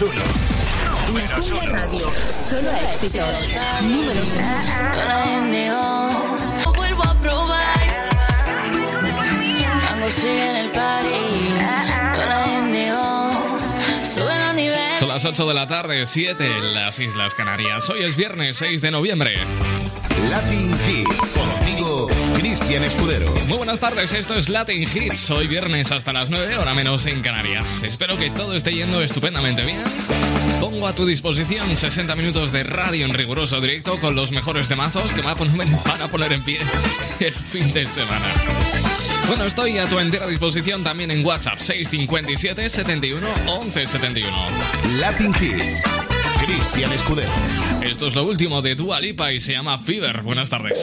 números uno. La Jungla Radio. Solo éxitos. Números uno. Vuelvo a probar. Algo sigue en el party. Son las 8 de la tarde, 7 en las Islas Canarias. Hoy es viernes 6 de noviembre. Latin Hits, Cristian Escudero. Muy buenas tardes, esto es Latin Hits. Hoy viernes hasta las 9, hora menos en Canarias. Espero que todo esté yendo estupendamente bien. Pongo a tu disposición 60 minutos de radio en riguroso directo con los mejores temazos que van a poner en pie el fin de semana. Bueno, estoy a tu entera disposición también en WhatsApp 657 71 11 71. Latin Hits. Cristian Escudero. Esto es lo último de Dua Lipa y se llama Fever. Buenas tardes.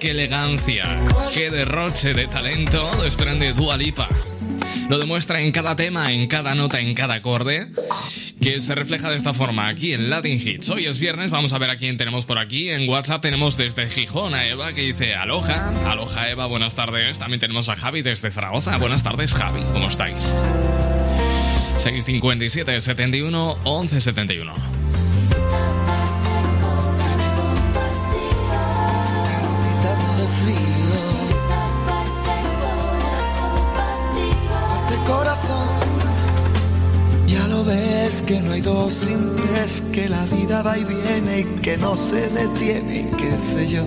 Qué elegancia, qué derroche de talento desprende Dua Lipa. Lo demuestra en cada tema, en cada nota, en cada acorde, que se refleja de esta forma aquí en Latin Hits. Hoy es viernes, vamos a ver a quién tenemos por aquí. En WhatsApp tenemos desde Gijón a Eva que dice aloja, aloja Eva, buenas tardes. También tenemos a Javi desde Zaragoza. Buenas tardes Javi, ¿cómo estáis? 657 71 11 71. Que no hay dos sin tres, que la vida va y viene y que no se detiene y qué sé yo.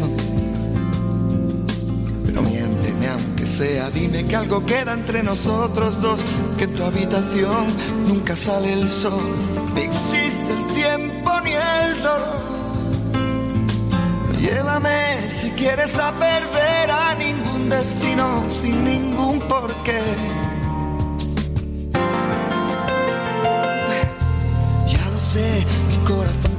Pero miénteme aunque sea, dime que algo queda entre nosotros dos, que en tu habitación nunca sale el sol, ni existe el tiempo ni el dolor. Llévame si quieres a perder a ningún destino sin ningún porqué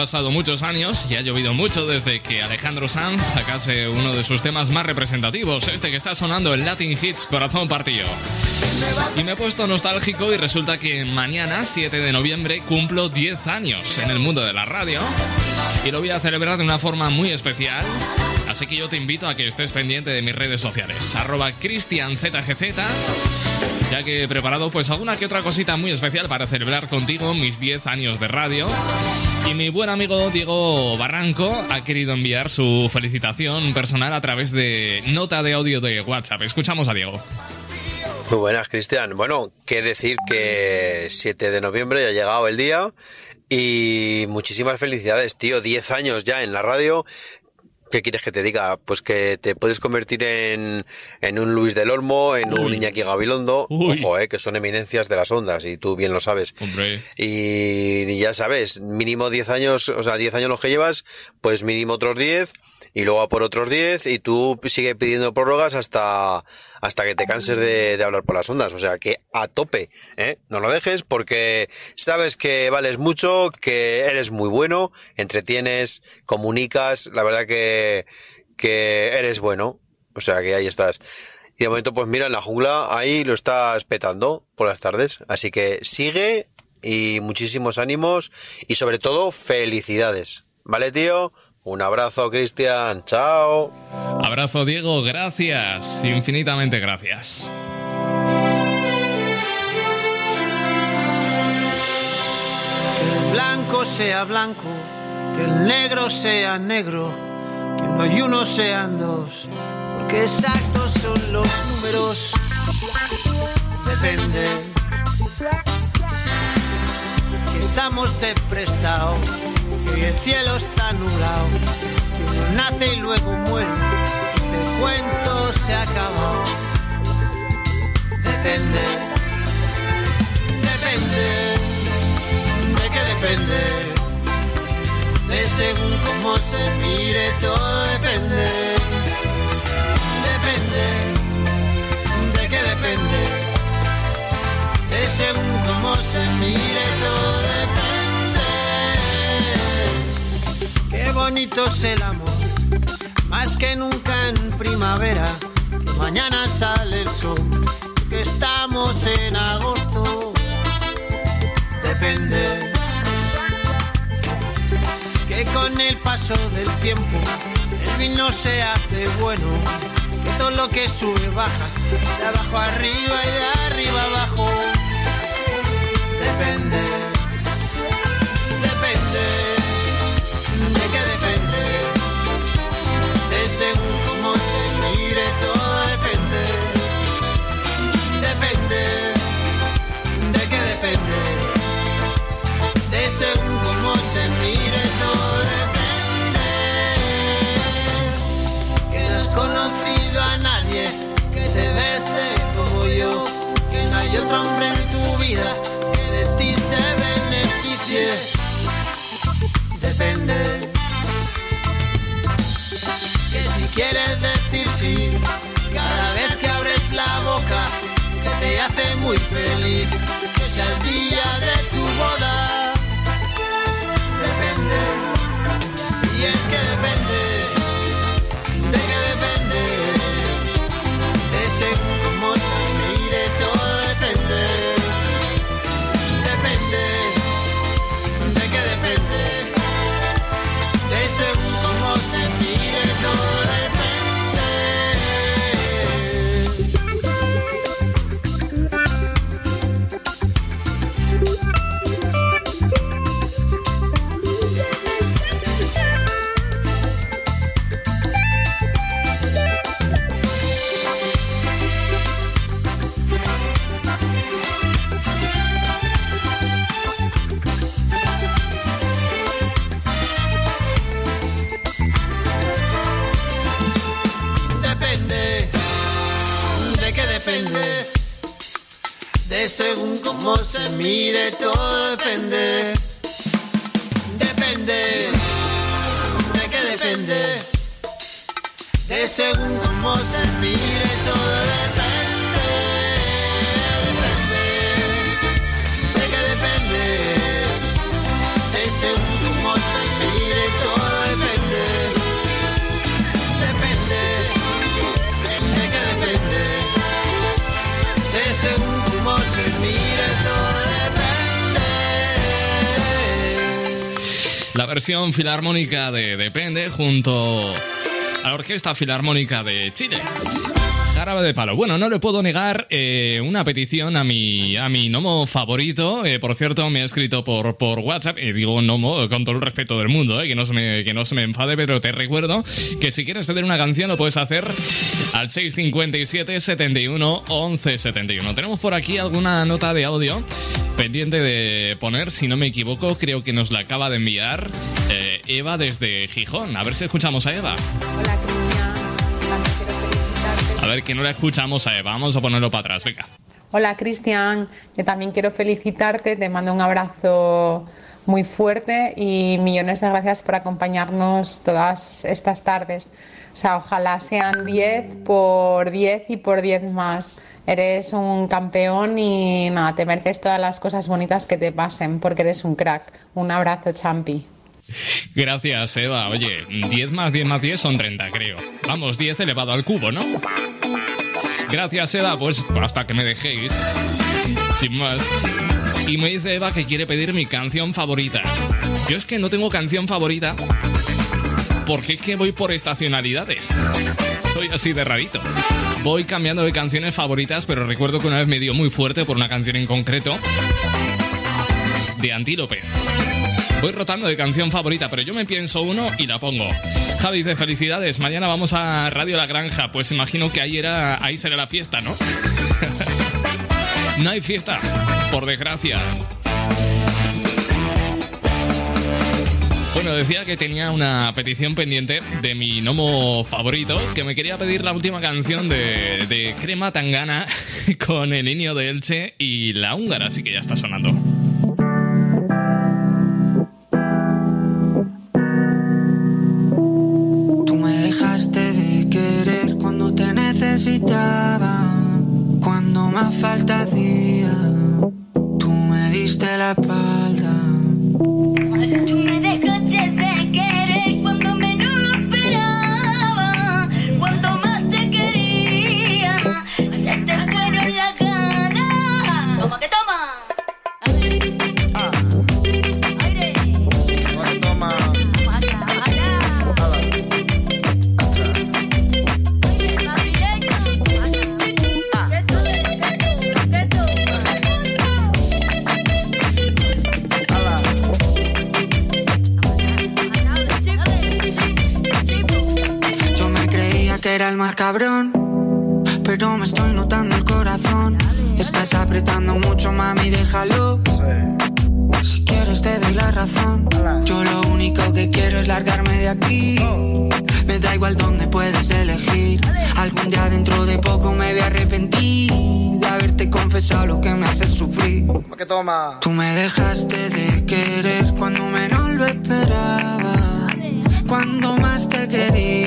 Pasado muchos años y ha llovido mucho desde que Alejandro Sanz sacase uno de sus temas más representativos, este que está sonando en Latin Hits Corazón Partido. Y me he puesto nostálgico y resulta que mañana, 7 de noviembre, cumplo 10 años en el mundo de la radio y lo voy a celebrar de una forma muy especial. Así que yo te invito a que estés pendiente de mis redes sociales, arroba cristianzgz, ya que he preparado pues alguna que otra cosita muy especial para celebrar contigo mis 10 años de radio. Y mi buen amigo Diego Barranco ha querido enviar su felicitación personal a través de nota de audio de WhatsApp. Escuchamos a Diego. Muy buenas, Cristian. Bueno, qué decir que 7 de noviembre ya ha llegado el día y muchísimas felicidades, tío. 10 años ya en la radio. ¿Qué quieres que te diga? Pues que te puedes convertir en, en un Luis del Olmo, en un. Iñaki Gabilondo, Uy. ojo, eh, que son eminencias de las ondas y tú bien lo sabes. Hombre. Y, y ya sabes, mínimo 10 años, o sea, 10 años los que llevas, pues mínimo otros 10 y luego a por otros 10 y tú sigue pidiendo prórrogas hasta, hasta que te canses de, de hablar por las ondas. O sea, que a tope, ¿eh? No lo dejes porque sabes que vales mucho, que eres muy bueno, entretienes, comunicas, la verdad que, que eres bueno. O sea, que ahí estás. Y de momento, pues mira, en la jungla ahí lo estás petando por las tardes. Así que sigue y muchísimos ánimos y sobre todo felicidades. ¿Vale, tío? Un abrazo, Cristian. Chao. Abrazo Diego, gracias, infinitamente gracias. Que el blanco sea blanco, que el negro sea negro, que no hay uno sean dos, porque exactos son los números. Depende. Que estamos de prestado, hoy el cielo está nublado, uno nace y luego muere. Este cuento se acaba. Depende. Depende de qué depende, de según cómo se mire todo depende. Depende. ¿De qué depende? De según cómo se mire, todo depende. Bonito es el amor, más que nunca en primavera. que mañana sale el sol, que estamos en agosto. Depende que con el paso del tiempo el vino se hace bueno, que todo lo que sube baja, de abajo arriba y de arriba abajo. Depende, de te hace muy feliz, que sea todo depende. Depende. ¿De qué depende? De según La versión filarmónica de Depende junto a la Orquesta Filarmónica de Chile. Jarabe de palo. Bueno, no le puedo negar eh, una petición a mi, a mi gnomo favorito. Eh, por cierto, me ha escrito por, por WhatsApp. Y digo gnomo con todo el respeto del mundo, eh, que, no se me, que no se me enfade, pero te recuerdo que si quieres pedir una canción lo puedes hacer al 657 71 11 71. Tenemos por aquí alguna nota de audio pendiente de poner, si no me equivoco, creo que nos la acaba de enviar eh, Eva desde Gijón. A ver si escuchamos a Eva. Hola Cristian, ver que no la escuchamos. Vamos a ponerlo para atrás, venga. Hola Cristian, yo también quiero felicitarte, te mando un abrazo muy fuerte y millones de gracias por acompañarnos todas estas tardes. O sea, ojalá sean 10 por 10 y por 10 más. Eres un campeón y nada, te mereces todas las cosas bonitas que te pasen porque eres un crack. Un abrazo, Champi. Gracias, Eva. Oye, 10 más 10 más 10 son 30, creo. Vamos, 10 elevado al cubo, ¿no? Gracias, Eva. Pues hasta que me dejéis. Sin más. Y me dice Eva que quiere pedir mi canción favorita. Yo es que no tengo canción favorita porque es que voy por estacionalidades. Soy así de rarito. Voy cambiando de canciones favoritas, pero recuerdo que una vez me dio muy fuerte por una canción en concreto de Antílopez. Voy rotando de canción favorita, pero yo me pienso uno y la pongo. Javi dice, felicidades, mañana vamos a Radio La Granja. Pues imagino que ahí, era, ahí será la fiesta, ¿no? no hay fiesta, por desgracia. Bueno, decía que tenía una petición pendiente de mi gnomo favorito, que me quería pedir la última canción de, de Crema Tangana con el niño de Elche y la húngara, así que ya está sonando. bye. Tú me dejaste de querer cuando menos lo esperaba. Cuando más te quería,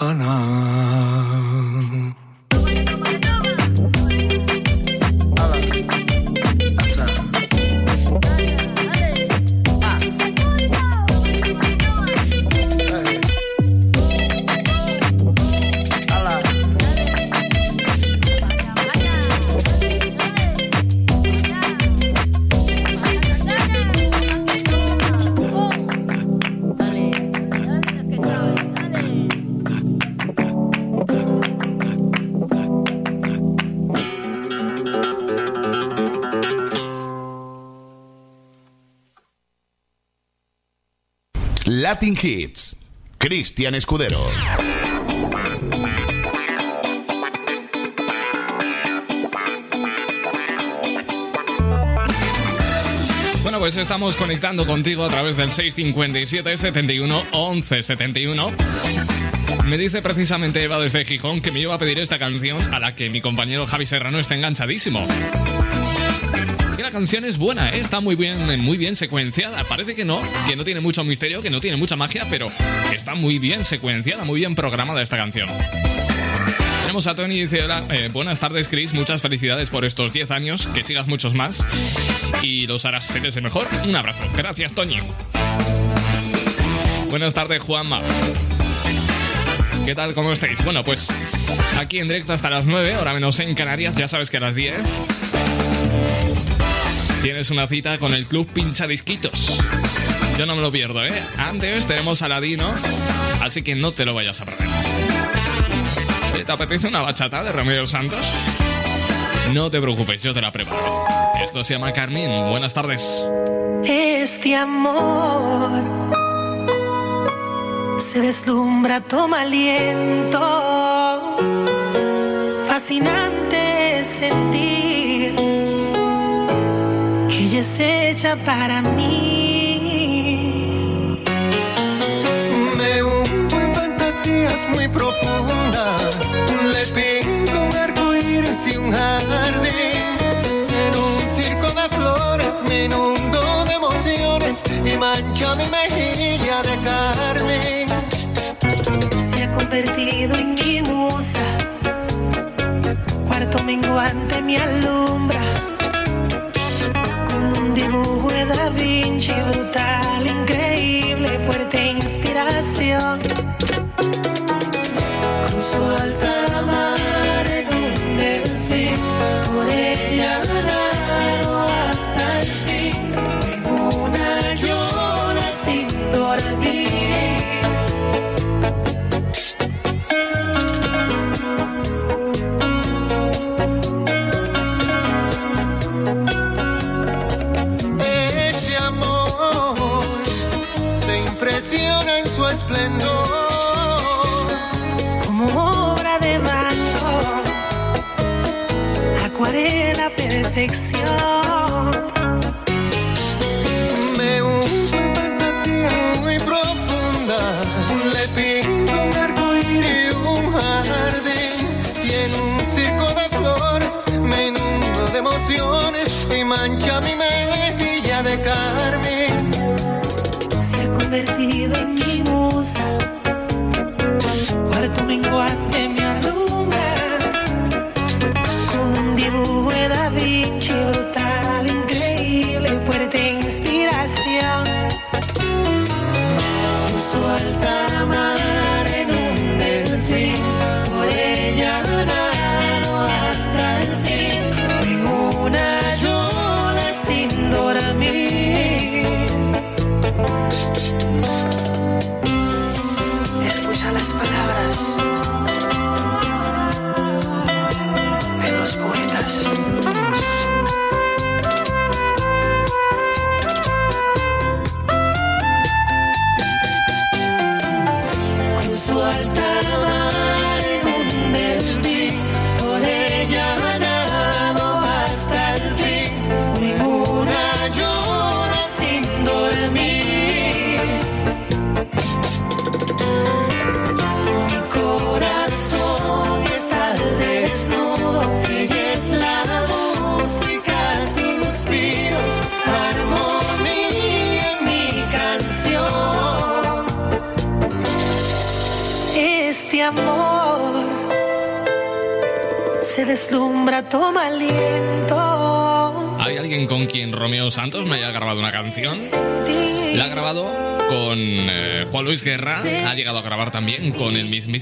las Latin Hits. Cristian Escudero. Bueno, pues estamos conectando contigo a través del 657 71 11 71. Me dice precisamente Eva desde Gijón que me iba a pedir esta canción a la que mi compañero Javi Serrano está enganchadísimo. Canción es buena, ¿eh? está muy bien, muy bien secuenciada. Parece que no, que no tiene mucho misterio, que no tiene mucha magia, pero está muy bien secuenciada, muy bien programada esta canción. Tenemos a Tony y dice, hola, eh, buenas tardes Chris, muchas felicidades por estos 10 años, que sigas muchos más y los harás ser mejor. Un abrazo. Gracias, Toñi. Buenas tardes, Juanma. ¿Qué tal? ¿Cómo estáis? Bueno, pues aquí en directo hasta las 9, ahora menos en Canarias, ya sabes que a las 10 tienes una cita con el Club Pinchadisquitos. Yo no me lo pierdo, ¿eh? Antes tenemos a Ladino, así que no te lo vayas a perder. ¿Te apetece una bachata de Romeo Santos? No te preocupes, yo te la preparo. Esto se llama Carmín. Buenas tardes. Este amor se deslumbra, toma aliento. Fascinante sentir es hecha para mí. Me hundo en fantasías muy profundas. Le pinto un arco iris y un jardín. En un circo de flores me inundo de emociones y mancho mi mejilla de carmín. Se ha convertido en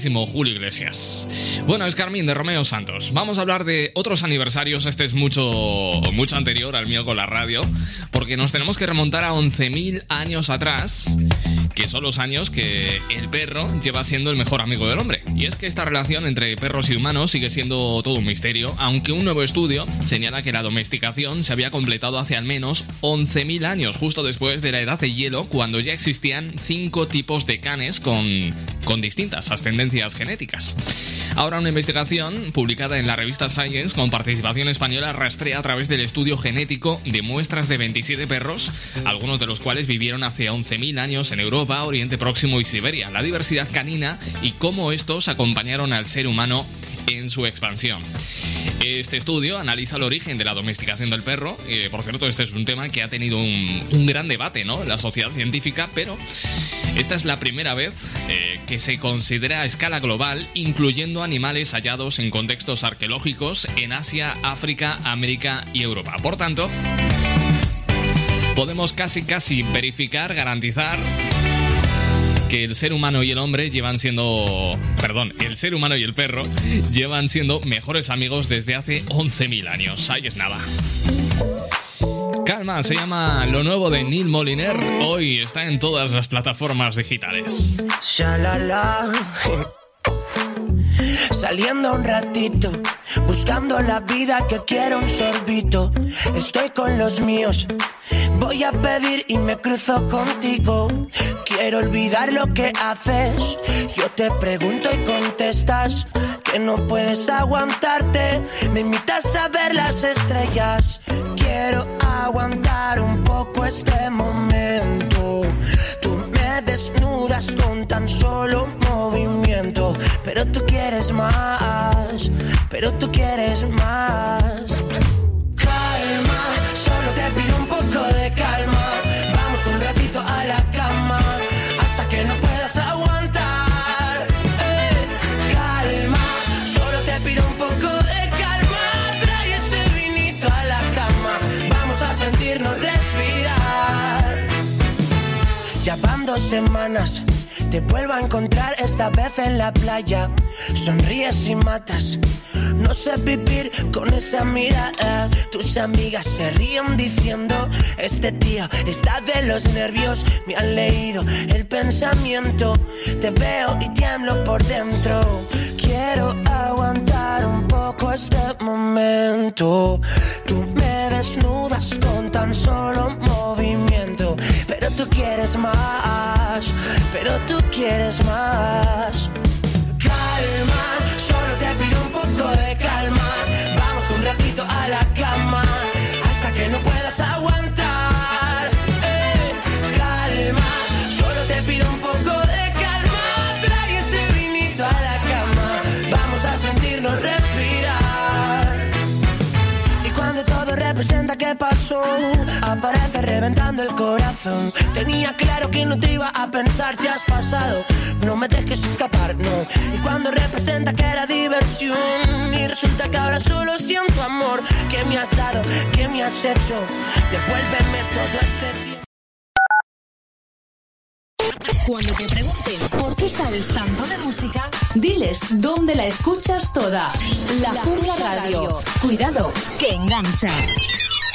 Julio Iglesias. Bueno, es Carmín de Romeo Santos. Vamos a hablar de otros aniversarios, este es mucho, mucho anterior al mío con la radio, porque nos tenemos que remontar a 11.000 años atrás, que son los años que el perro lleva siendo el mejor amigo del hombre. Y es que esta relación entre perros y humanos sigue siendo todo un misterio, aunque un nuevo estudio señala que la domesticación se había completado hace al menos 11.000 años, justo después de la edad de hielo, cuando ya existían cinco tipos de canes con, con distintas ascendencias genéticas. Ahora una investigación publicada en la revista Science con participación española rastrea a través del estudio genético de muestras de 27 perros, algunos de los cuales vivieron hace 11.000 años en Europa, Oriente Próximo y Siberia, la diversidad canina y cómo estos acompañaron al ser humano en su expansión. Este estudio analiza el origen de la domesticación del perro. Eh, por cierto, este es un tema que ha tenido un, gran debate ¿no? en la sociedad científica, pero esta es la primera vez eh, que se considera a escala global, incluyendo animales hallados en contextos arqueológicos en Asia, África, América y Europa. Por tanto, podemos casi casi verificar, garantizar que el ser humano y el hombre llevan siendo, perdón, el ser humano y el perro llevan siendo mejores amigos desde hace 11.000 años. Ahí es nada. Calma, se llama Lo Nuevo de Neil Moliner. Hoy está en todas las plataformas digitales. Shalala. Saliendo un ratito, buscando la vida que quiero un sorbito. Estoy con los míos, voy a pedir y me cruzo contigo. Quiero olvidar lo que haces. Yo te pregunto y contestas que no puedes aguantarte. Me invitas a ver las estrellas. Quiero aguantar un poco este momento. Desnudas con tan solo movimiento. Pero tú quieres más, pero tú quieres más. Calma, solo te pido un poco de calma. Semanas. Te vuelvo a encontrar esta vez en la playa. Sonríes y matas. No sé vivir con esa mirada. Tus amigas se ríen diciendo: Este tío está de los nervios. Me han leído el pensamiento. Te veo y tiemblo por dentro. Quiero aguantar un poco este momento. Tú me desnudas con tan solo movimiento. Pero tú quieres más. Pero tú quieres más. Calma, solo te pido un poco de calma. Vamos un ratito a puedas aguantar. Eh, calma, solo te pido un poco pasó, aparece reventando el corazón. Tenía claro que no te iba a pensar, te has pasado. No me dejes escapar, no. Y cuando representa que era diversión, y resulta que ahora solo siento amor. ¿Qué me has dado? ¿Qué me has hecho? Devuélveme todo este tiempo. Cuando te pregunten por qué sabes tanto de música, diles dónde la escuchas toda. La Jungla Radio. Cuidado, que engancha.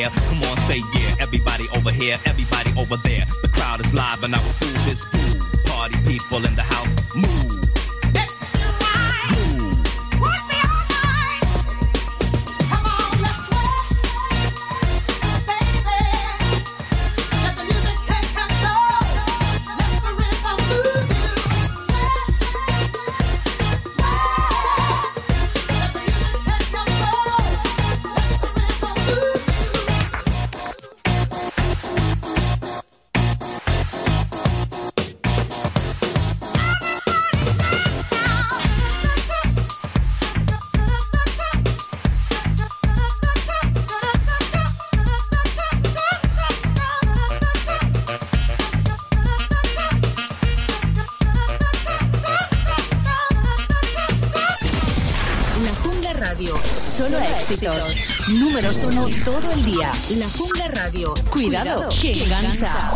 Air, come on, say yeah. Everybody over here, everybody over there. The crowd is live, and I will do this groove. Party people in the house, Números uno todo el día. La Jungla Radio. Cuidado, que engancha.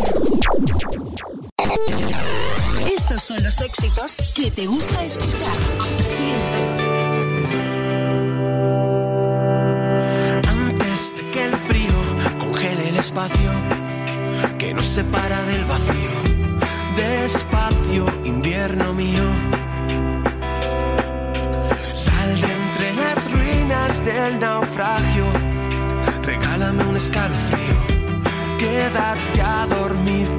Estos son los éxitos que te gusta escuchar. Siempre. Antes de que el frío congele el espacio que nos separa del vacío. Despacio, invierno mío. Un escalofrío. Quédate a dormir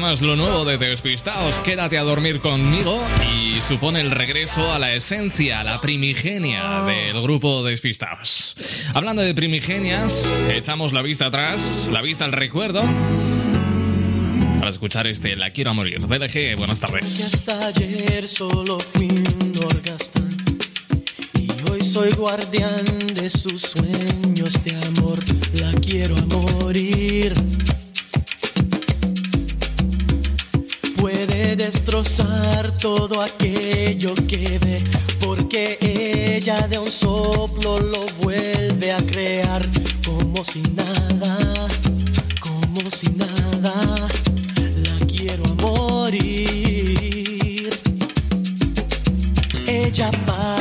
dormir. Tema es lo nuevo de Despistados. Quédate a dormir conmigo y supone el regreso a la esencia, a la primigenia del grupo Despistados. Hablando de primigenias, echamos la vista atrás, la vista al recuerdo. Para escuchar este La Quiero a Morir. DLG, buenas tardes. Destrozar todo aquello que ve, porque ella de un soplo lo vuelve a crear como si nada, como si nada. La quiero a morir. Ella para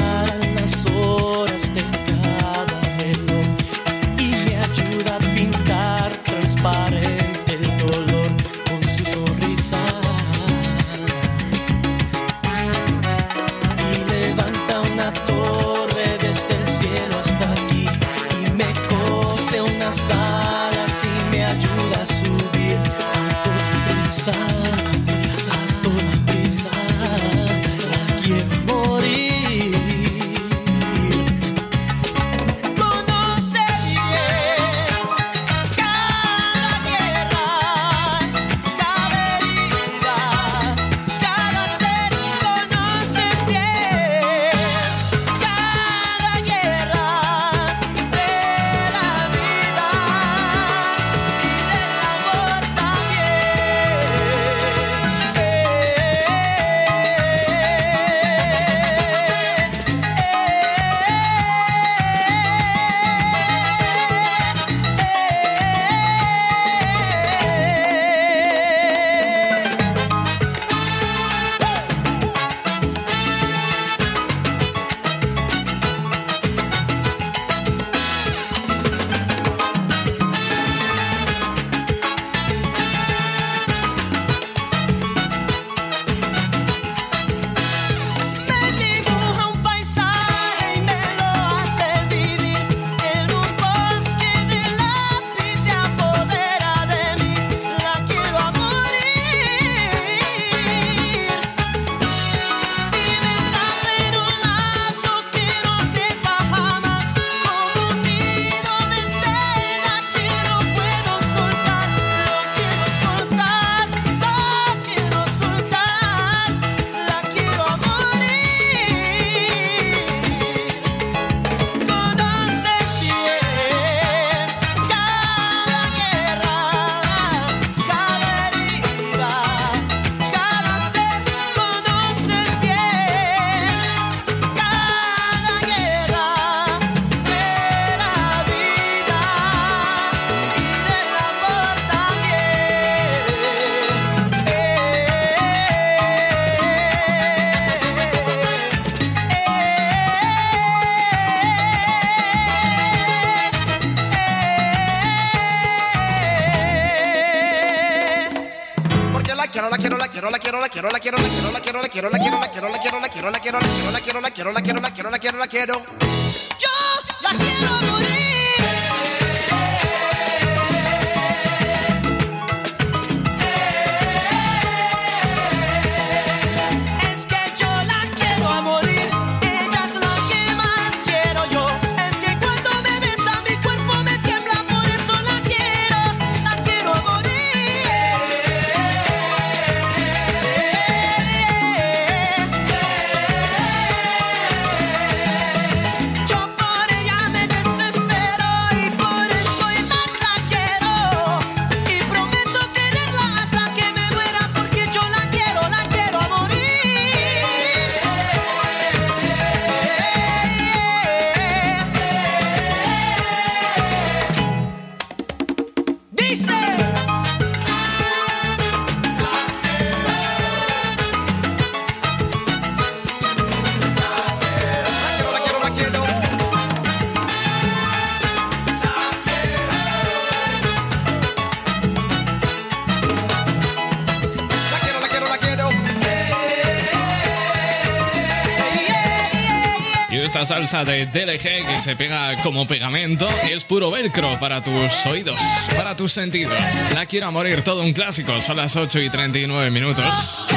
Makedo. esta salsa de DLG que se pega como pegamento y es puro velcro para tus oídos, para tus sentidos. La quiero a morir, todo un clásico, son las 8 y 39 minutos.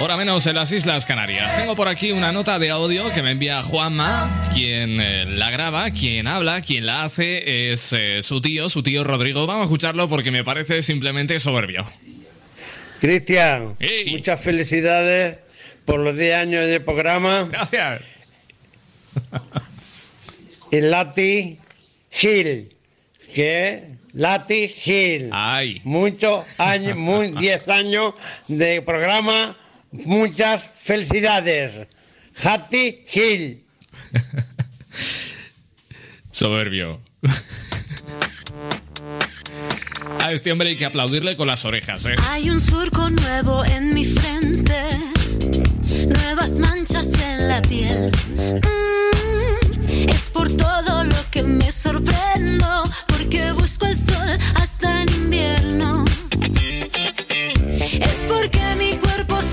Hora menos en las Islas Canarias. Tengo por aquí una nota de audio que me envía Juanma, quien eh, la graba, quien habla, quien la hace es eh, su tío, su tío Rodrigo. Vamos a escucharlo porque me parece simplemente soberbio. Cristian, muchas felicidades por los 10 años de programa. Gracias. Y Lati Gil, que Lati Gil. Ay. Muchos años, 10 años de programa, muchas felicidades. Hati Gil. Soberbio. A este hombre hay que aplaudirle con las orejas, ¿eh? Hay un surco nuevo en mi frente nuevas manchas en la piel. Mm, es por todo lo que me sorprendo, porque busco el sol hasta en invierno. Es porque mi cuerpo se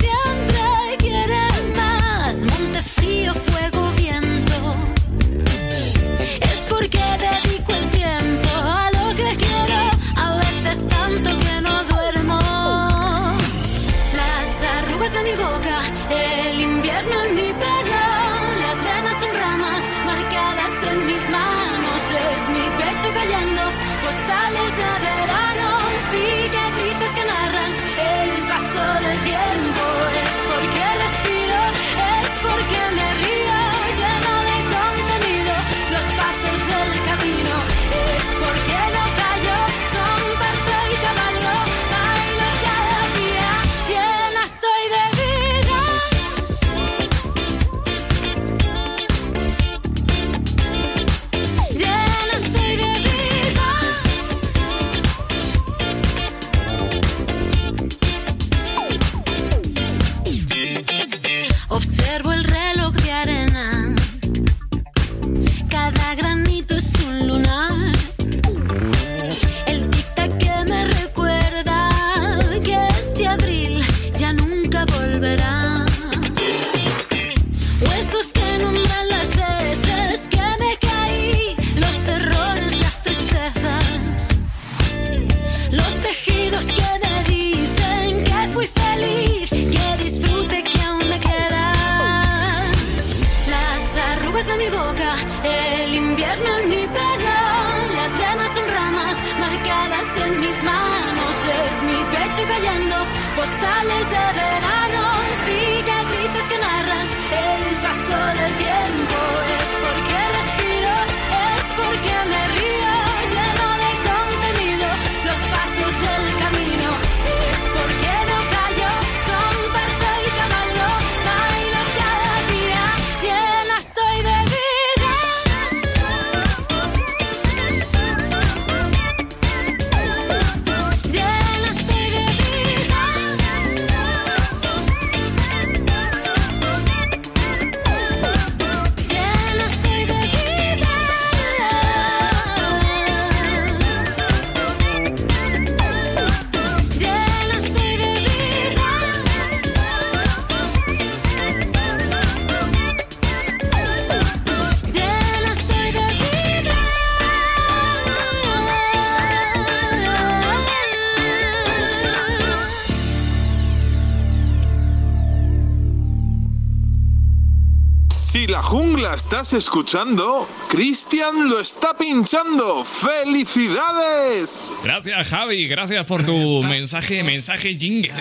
estás escuchando, Cristian lo está pinchando. ¡Felicidades! Gracias, Javi. Gracias por tu mensaje, mensaje jingle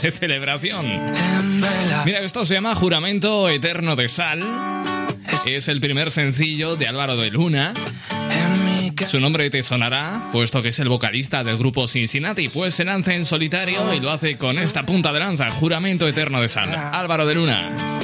de celebración. Mira, esto se llama Juramento Eterno de Sal. Es el primer sencillo de Álvaro de Luna. Su nombre te sonará, puesto que es el vocalista del grupo Cincinnati, pues se lanza en solitario y lo hace con esta punta de lanza, Juramento Eterno de Sal. Álvaro de Luna.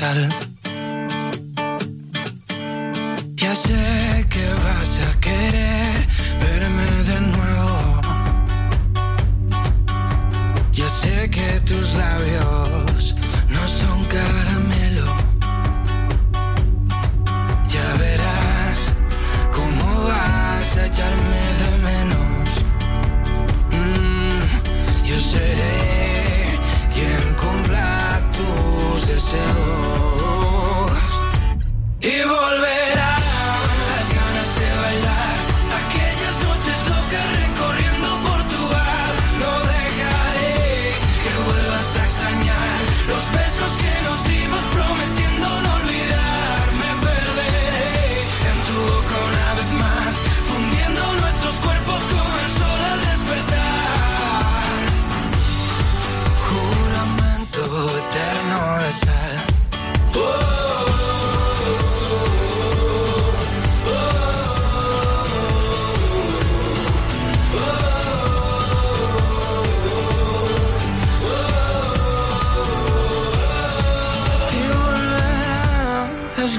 Sal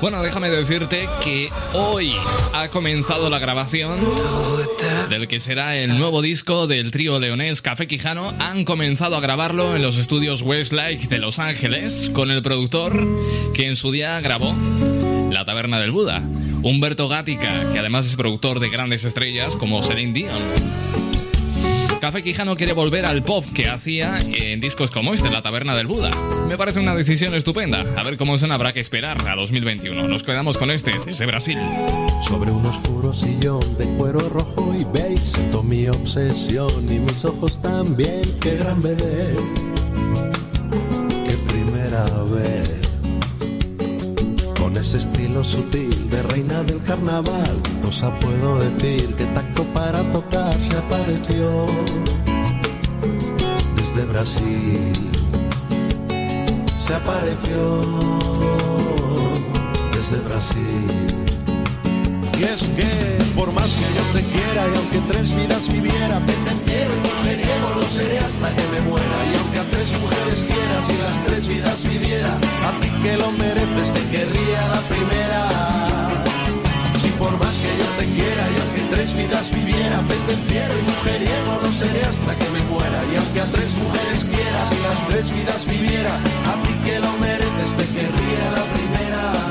Bueno, déjame decirte que hoy ha comenzado la grabación del que será el nuevo disco del trío leonés Café Quijano. Han comenzado a grabarlo en los estudios Westlake de Los Ángeles con el productor que en su día grabó La Taberna del Buda, Humberto Gatica, que además es productor de grandes estrellas como Celine Dion. Café Quijano quiere volver al pop que hacía en discos como este, La Taberna del Buda. Me parece una decisión estupenda. A ver cómo suena, habrá que esperar a 2021. Nos quedamos con este, desde Brasil. Sobre un oscuro sillón de cuero rojo y beige Siento mi obsesión y mis ojos también Qué gran bebé Qué primera vez Con ese estilo sutil de reina del carnaval Cosa puedo decir que tacto para tocar se apareció. Desde Brasil Se apareció. Desde Brasil y es que, por más que yo te quiera y aunque tres vidas viviera, pendenciero y mujeriego lo seré hasta que me muera. Y aunque a tres mujeres quieras y las tres vidas viviera, a ti que lo mereces te querría la primera. Si por más que yo te quiera y aunque tres vidas viviera, pendenciero y mujeriego lo seré hasta que me muera. Y aunque a tres mujeres quieras y las tres vidas viviera, a ti que lo mereces te querría la primera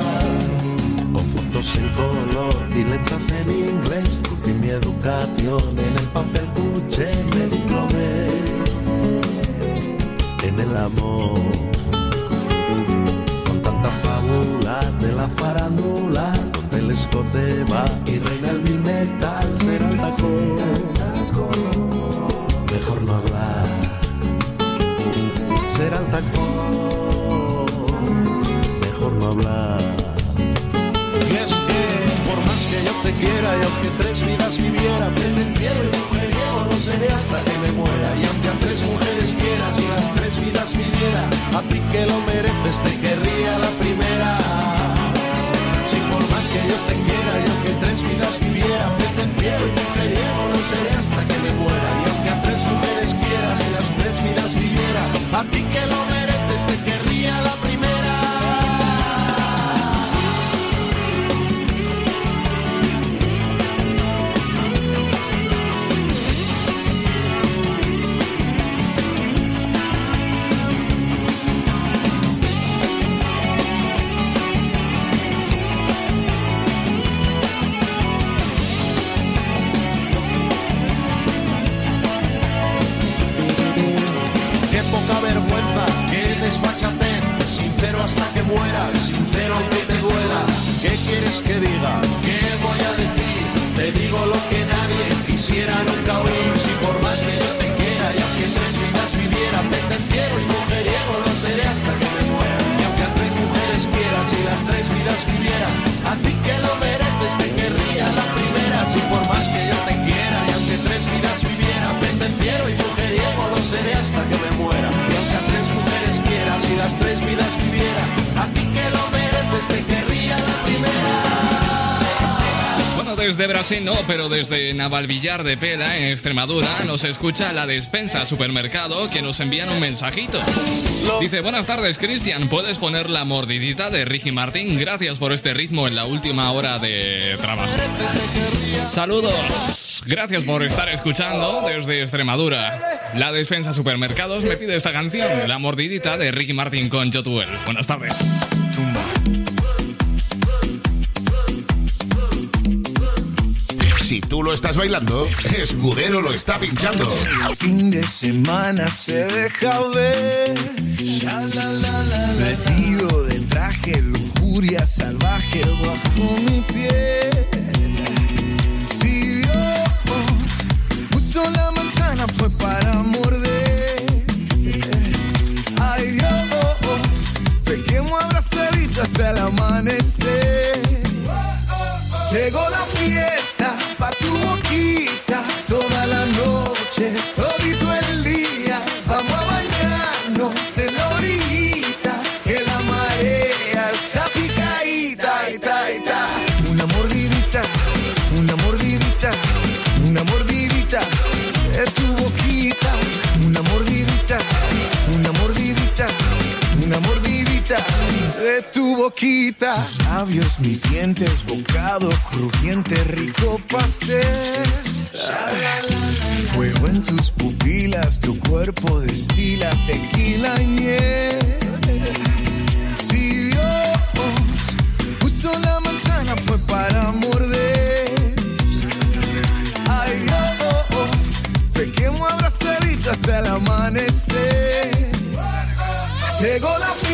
con en color y letras en inglés, curtí mi educación en el papel cuché, me diplomé en el amor. Con tanta fábula de la farándula, donde el escote va y reina el mil metal, será el tacón. Mejor no hablar, será el tacón. Mejor no hablar. Más que yo te quiera y aunque tres vidas viviera, pendenciero y mujeriego no seré hasta que me muera. Y aunque a tres mujeres quieras y las tres vidas viviera, a ti que lo mereces te Brasil no, pero desde Navalvillar de Pela, en Extremadura, nos escucha la despensa supermercado que nos envían un mensajito. Dice, buenas tardes, Cristian, ¿puedes poner la mordidita de Ricky Martin? Gracias por este ritmo en la última hora de trabajo. Saludos. Gracias por estar escuchando desde Extremadura. La despensa supermercados me pide esta canción, La mordidita de Ricky Martin con Jotuel. Buenas tardes. Si tú lo estás bailando, Escudero lo está pinchando. Fin de semana se deja ver. Vestido de traje, lujuria salvaje bajo mi piel. Si Dios puso la manzana fue para morder. Ay Dios, pequemos abrazadito hasta el amanecer. Llegó la fiesta boquita. Tus labios, mis dientes, bocado crujiente, rico pastel. Fuego en tus pupilas, tu cuerpo destila tequila y miel. Si Dios puso la manzana fue para morder. Ay Dios, pequemos abrazadito hasta el amanecer. Llegó la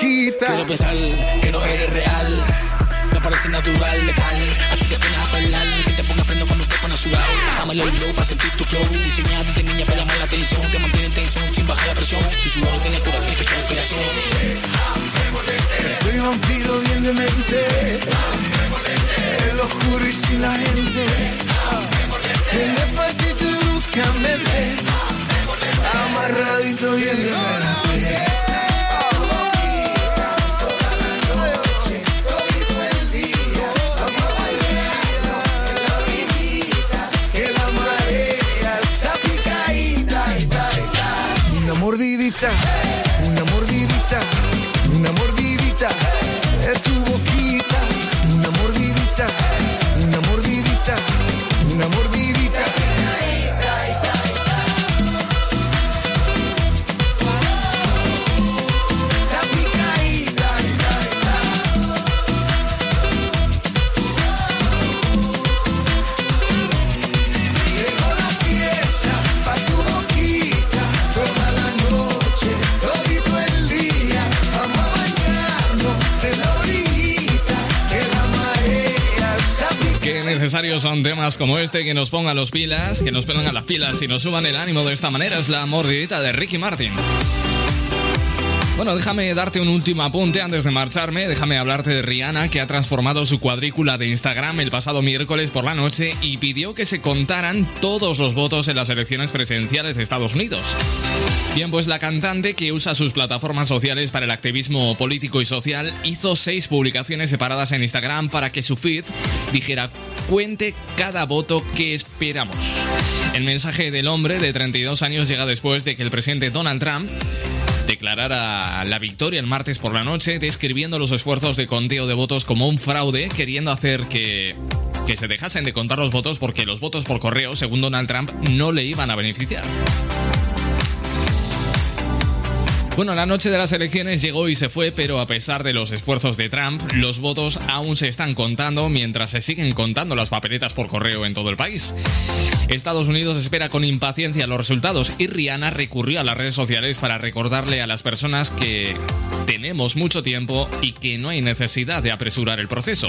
Quiero pensar que no eres real. Me parece natural, letal. Así que pones a bailar. Que te ponga freno cuando te pones sudado. Dámelo el flow para sentir tu flow. Diseñado de niña para llamar la atención. Te mantiene en tensión sin bajar la presión. Tu sudor tiene cura, tiene fecha de inspiración. Soy vampiro bien de mente. Como este que nos pongan los pilas, que nos pongan las pilas y nos suban el ánimo de esta manera. Es la mordidita de Ricky Martin. Bueno, déjame darte un último apunte antes de marcharme. Déjame hablarte de Rihanna, que ha transformado su cuadrícula de Instagram el pasado miércoles por la noche y pidió que se contaran todos los votos en las elecciones presidenciales de Estados Unidos. Bien, pues la cantante que usa sus plataformas sociales para el activismo político y social hizo seis publicaciones separadas en Instagram para que su feed dijera cuente cada voto que esperamos. El mensaje del hombre de 32 años llega después de que el presidente Donald Trump declarara la victoria el martes por la noche, describiendo los esfuerzos de conteo de votos como un fraude, queriendo hacer que que se dejasen de contar los votos porque los votos por correo, según Donald Trump, no le iban a beneficiar. Bueno, la noche de las elecciones llegó y se fue, pero a pesar de los esfuerzos de Trump, los votos aún se están contando mientras se siguen contando las papeletas por correo en todo el país. Estados Unidos espera con impaciencia los resultados y Rihanna recurrió a las redes sociales para recordarle a las personas que tenemos mucho tiempo y que no hay necesidad de apresurar el proceso.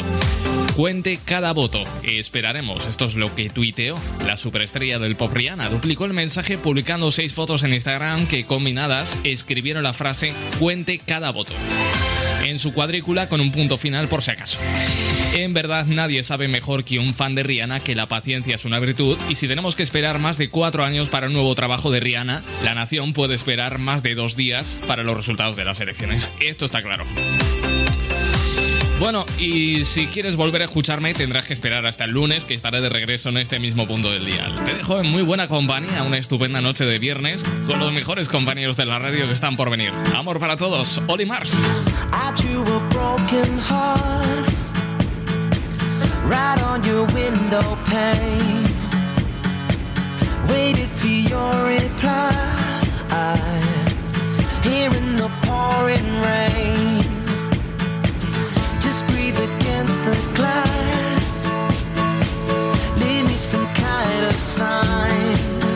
Cuente cada voto. Esperaremos. Esto es lo que tuiteó la superestrella del pop Rihanna. Duplicó el mensaje publicando seis fotos en Instagram que combinadas escribieron la frase cuente cada voto en su cuadrícula con un punto final por si acaso. En verdad nadie sabe mejor que un fan de Rihanna que la paciencia es una virtud y si tenemos que esperar más de cuatro años para un nuevo trabajo de Rihanna, la nación puede esperar más de dos días para los resultados de las elecciones. Esto está claro. Bueno, y si quieres volver a escucharme, tendrás que esperar hasta el lunes, que estaré de regreso en este mismo punto del día. Te dejo en muy buena compañía, una estupenda noche de viernes, con los mejores compañeros de la radio que están por venir. Amor para todos, Oli Mars. Just breathe against the glass. Leave me some kind of sign.